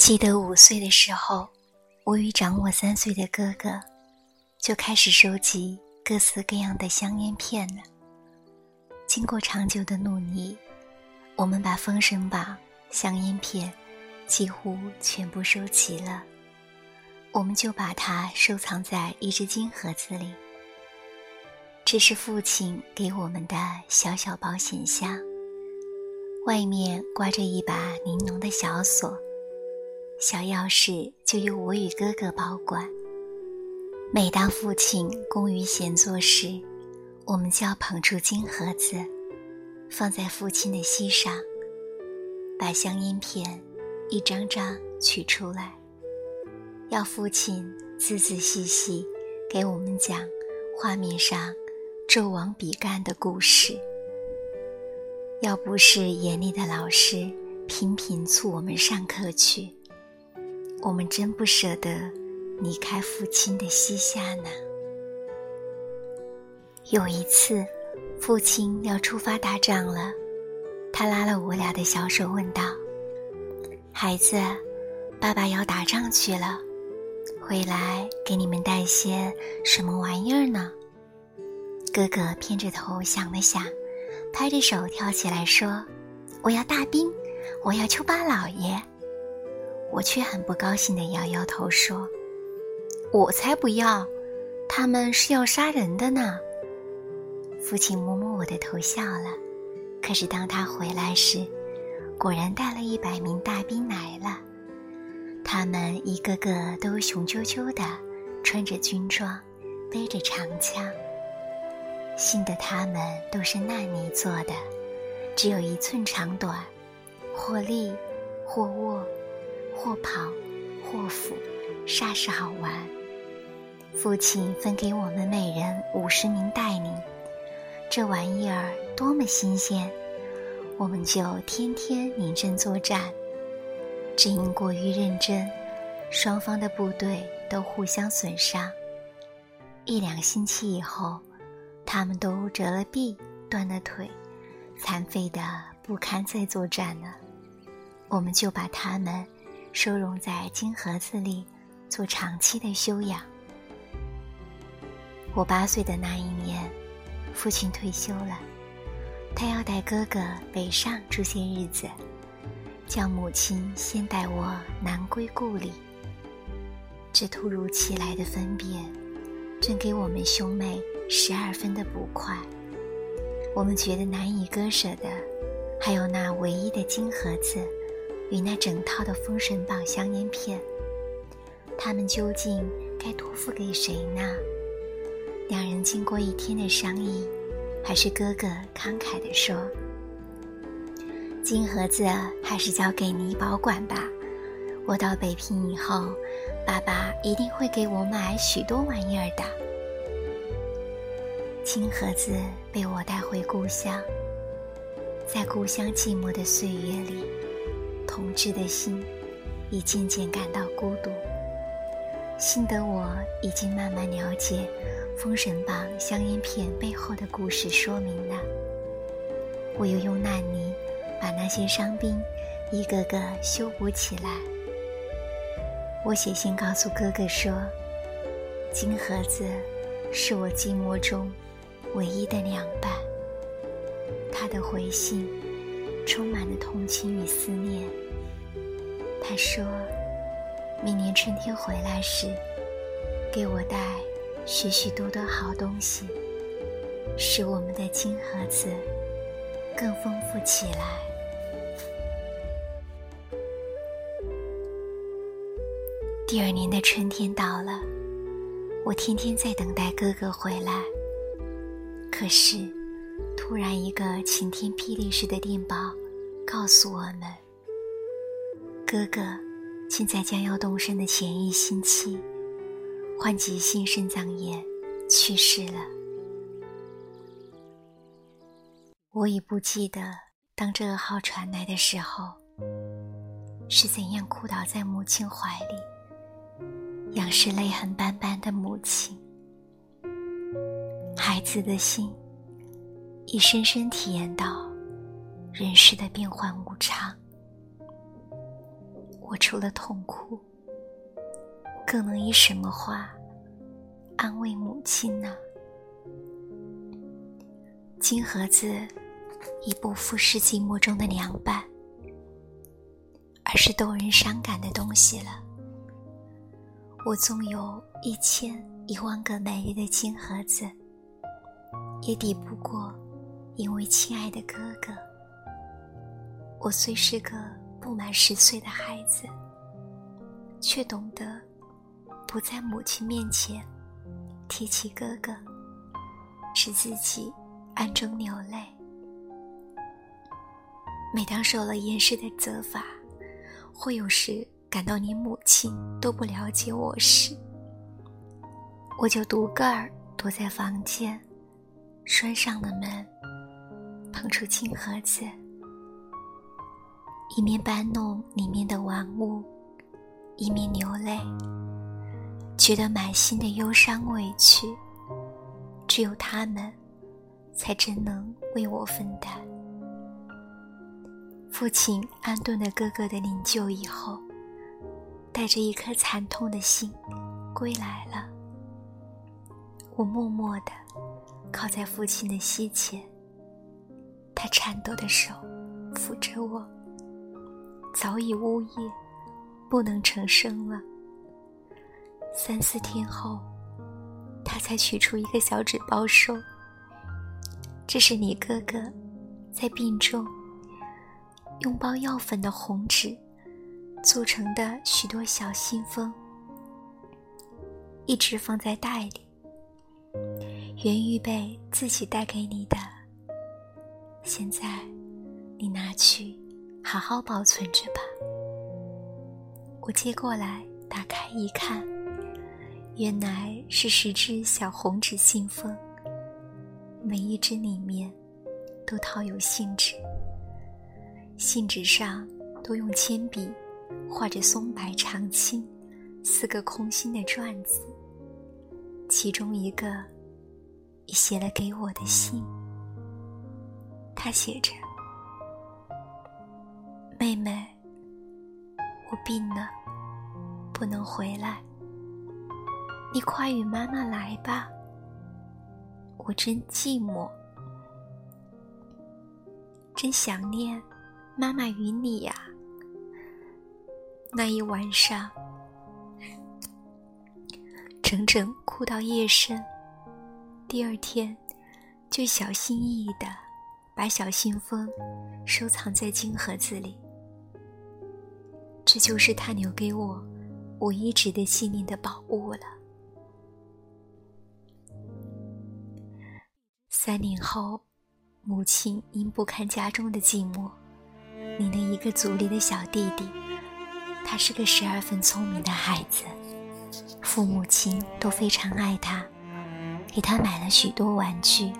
记得五岁的时候，我与长我三岁的哥哥就开始收集各式各样的香烟片了。经过长久的努力，我们把《封神榜》香烟片几乎全部收齐了。我们就把它收藏在一只金盒子里。这是父亲给我们的小小保险箱，外面挂着一把玲珑的小锁。小钥匙就由我与哥哥保管。每当父亲工于闲坐时，我们就要捧出金盒子，放在父亲的膝上，把香烟片一张张取出来，要父亲仔仔细细给我们讲画面上纣王比干的故事。要不是严厉的老师频频促我们上课去。我们真不舍得离开父亲的膝下呢。有一次，父亲要出发打仗了，他拉了我俩的小手，问道：“孩子，爸爸要打仗去了，回来给你们带些什么玩意儿呢？”哥哥偏着头想了想，拍着手跳起来说：“我要大兵，我要丘巴老爷。”我却很不高兴地摇摇头说：“我才不要，他们是要杀人的呢。”父亲摸摸我的头笑了。可是当他回来时，果然带了一百名大兵来了。他们一个个都雄赳赳的，穿着军装，背着长枪。新的他们都是烂泥做的，只有一寸长短，或立或卧。或跑，或俯，煞是好玩。父亲分给我们每人五十名带领，这玩意儿多么新鲜，我们就天天临阵作战。只因过于认真，双方的部队都互相损伤。一两星期以后，他们都折了臂，断了腿，残废的不堪再作战了。我们就把他们。收容在金盒子里，做长期的休养。我八岁的那一年，父亲退休了，他要带哥哥北上住些日子，叫母亲先带我南归故里。这突如其来的分别，正给我们兄妹十二分的不快。我们觉得难以割舍的，还有那唯一的金盒子。与那整套的《封神榜》香烟片，他们究竟该托付给谁呢？两人经过一天的商议，还是哥哥慷慨地说：“金盒子还是交给你保管吧。我到北平以后，爸爸一定会给我买许多玩意儿的。”金盒子被我带回故乡，在故乡寂寞的岁月里。同志的心已渐渐感到孤独，幸得我已经慢慢了解《封神榜》香烟片背后的故事说明了。我又用烂泥把那些伤兵一个个修补起来。我写信告诉哥哥说：“金盒子是我寂寞中唯一的凉伴。”他的回信。充满了同情与思念。他说：“明年春天回来时，给我带许许多多好东西，使我们的金盒子更丰富起来。”第二年的春天到了，我天天在等待哥哥回来，可是。突然，一个晴天霹雳似的电报告诉我们：哥哥现在将要动身的前一星期，患急性肾脏炎去世了。我已不记得当这个号传来的时候，是怎样哭倒在母亲怀里，仰视泪痕斑斑的母亲，孩子的心。已深深体验到人世的变幻无常。我除了痛哭，更能以什么话安慰母亲呢？金盒子已不复是寂寞中的凉拌，而是逗人伤感的东西了。我纵有一千一万个美丽的金盒子，也抵不过因为亲爱的哥哥。我虽是个不满十岁的孩子，却懂得不在母亲面前提起哥哥，使自己暗中流泪。每当受了严师的责罚，或有时感到你母亲都不了解我时，我就独个儿躲在房间，拴上了门，捧出金盒子。一面搬弄里面的玩物，一面流泪，觉得满心的忧伤委屈。只有他们，才真能为我分担。父亲安顿了哥哥的灵柩以后，带着一颗惨痛的心归来了。我默默的靠在父亲的膝前，他颤抖的手抚着我。早已呜咽，不能成声了。三四天后，他才取出一个小纸包说：“这是你哥哥在病中用包药粉的红纸做成的许多小信封，一直放在袋里，原预备自己带给你的。现在，你拿去。”好好保存着吧。我接过来，打开一看，原来是十只小红纸信封，每一只里面都套有信纸，信纸上都用铅笔画着松柏长青四个空心的篆字，其中一个已写了给我的信，他写着。妹妹，我病了，不能回来。你快与妈妈来吧。我真寂寞，真想念妈妈与你呀。那一晚上，整整哭到夜深。第二天，就小心翼翼的把小信封收藏在金盒子里。这就是他留给我我一直的心灵的宝物了。三年后，母亲因不堪家中的寂寞，领了一个族里的小弟弟。他是个十二分聪明的孩子，父母亲都非常爱他，给他买了许多玩具。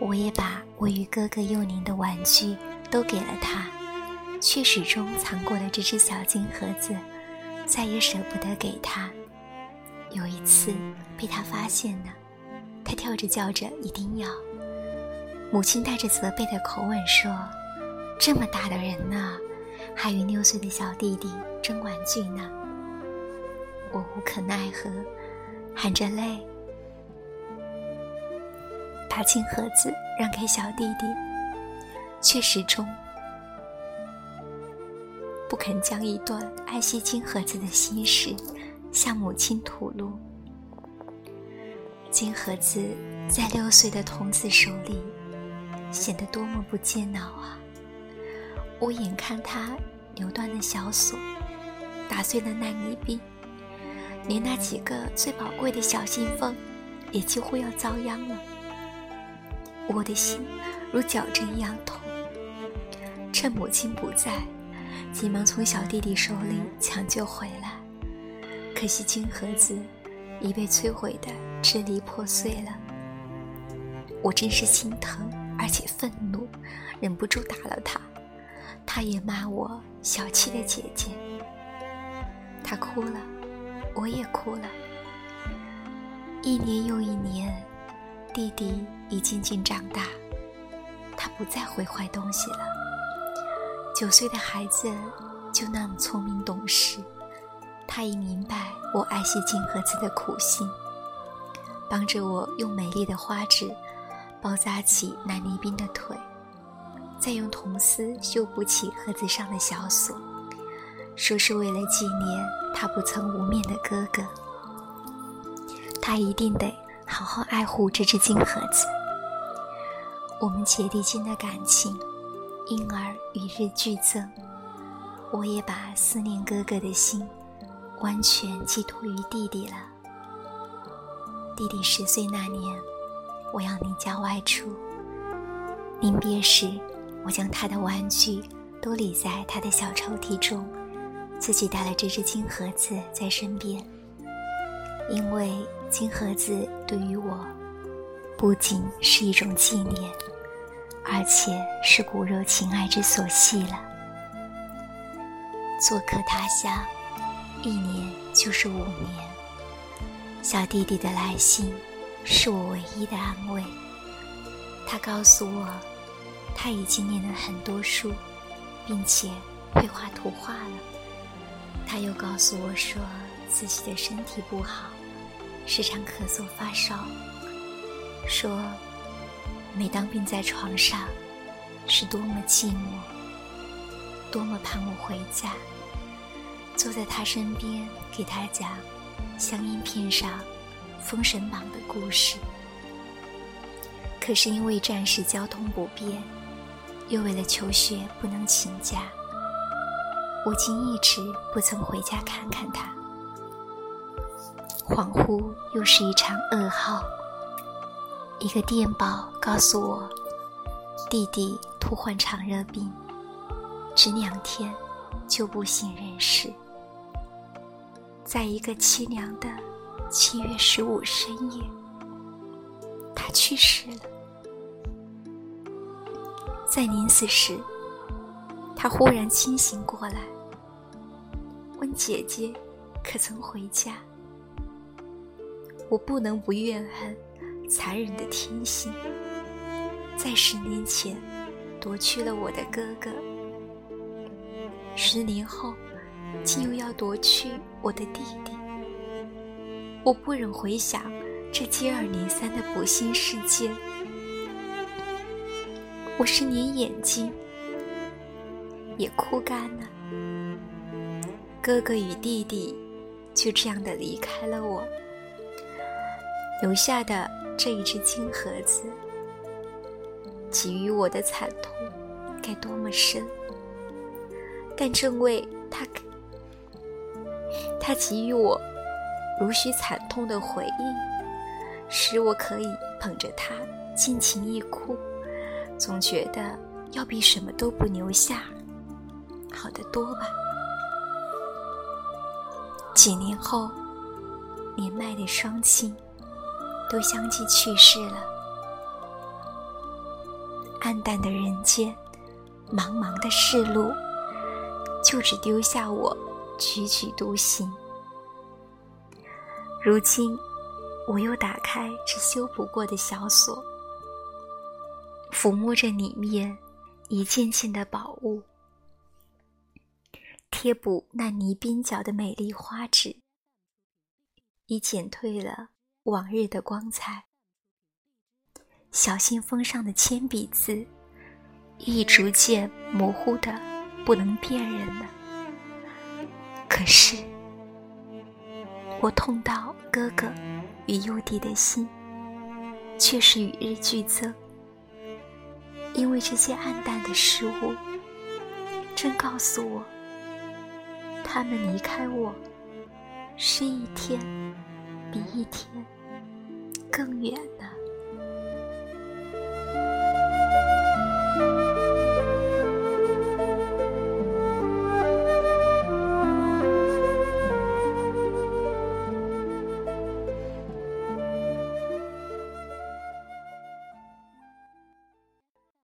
我也把我与哥哥幼年的玩具都给了他。却始终藏过了这只小金盒子，再也舍不得给他。有一次被他发现了，他跳着叫着一定要。母亲带着责备的口吻说：“这么大的人呢，还与六岁的小弟弟争玩具呢。”我无可奈何，含着泪把金盒子让给小弟弟，却始终。不肯将一段爱惜金盒子的心事向母亲吐露。金盒子在六岁的童子手里显得多么不坚牢啊！我眼看他扭断了小锁，打碎了烂泥冰，连那几个最宝贵的小信封也几乎要遭殃了。我的心如绞针一样痛。趁母亲不在。急忙从小弟弟手里抢救回来，可惜金盒子已被摧毁的支离破碎了。我真是心疼，而且愤怒，忍不住打了他。他也骂我小气的姐姐。他哭了，我也哭了。一年又一年，弟弟已渐渐长大，他不再毁坏东西了。九岁的孩子就那么聪明懂事，他已明白我爱惜金盒子的苦心，帮着我用美丽的花纸包扎起那泥冰的腿，再用铜丝修补起盒子上的小锁，说是为了纪念他不曾无面的哥哥。他一定得好好爱护这只金盒子。我们姐弟间的感情因而与日俱增。我也把思念哥哥的心完全寄托于弟弟了。弟弟十岁那年，我要离家外出。临别时，我将他的玩具都理在他的小抽屉中，自己带了这只金盒子在身边。因为金盒子对于我，不仅是一种纪念，而且是骨肉情爱之所系了。做客他乡，一年就是五年。小弟弟的来信是我唯一的安慰。他告诉我，他已经念了很多书，并且会画图画了。他又告诉我说，自己的身体不好，时常咳嗽发烧。说，每当病在床上，是多么寂寞，多么盼我回家。坐在他身边，给他讲香烟片上《封神榜》的故事。可是因为战时交通不便，又为了求学不能请假，我竟一直不曾回家看看他。恍惚又是一场噩耗，一个电报告诉我，弟弟突患肠热病，只两天就不省人事。在一个凄凉的七月十五深夜，他去世了。在临死时，他忽然清醒过来，问姐姐：“可曾回家？”我不能不怨恨残忍的天性，在十年前夺去了我的哥哥，十年后。竟又要夺去我的弟弟，我不忍回想这接二连三的不幸事件，我是连眼睛也哭干了。哥哥与弟弟就这样的离开了我，留下的这一只金盒子，给予我的惨痛该多么深！但正为他。他给予我如许惨痛的回忆，使我可以捧着它尽情一哭，总觉得要比什么都不留下好得多吧。几年后，年迈的双亲都相继去世了，暗淡的人间，茫茫的世路，就只丢下我。踽踽独行。如今，我又打开这修补过的小锁，抚摸着里面一件件的宝物，贴补那泥冰角的美丽花纸，已减退了往日的光彩。小信封上的铅笔字，已逐渐模糊的不能辨认了。可是，我痛到哥哥与幼弟的心，却是与日俱增。因为这些暗淡的事物，正告诉我，他们离开我，是一天比一天更远了。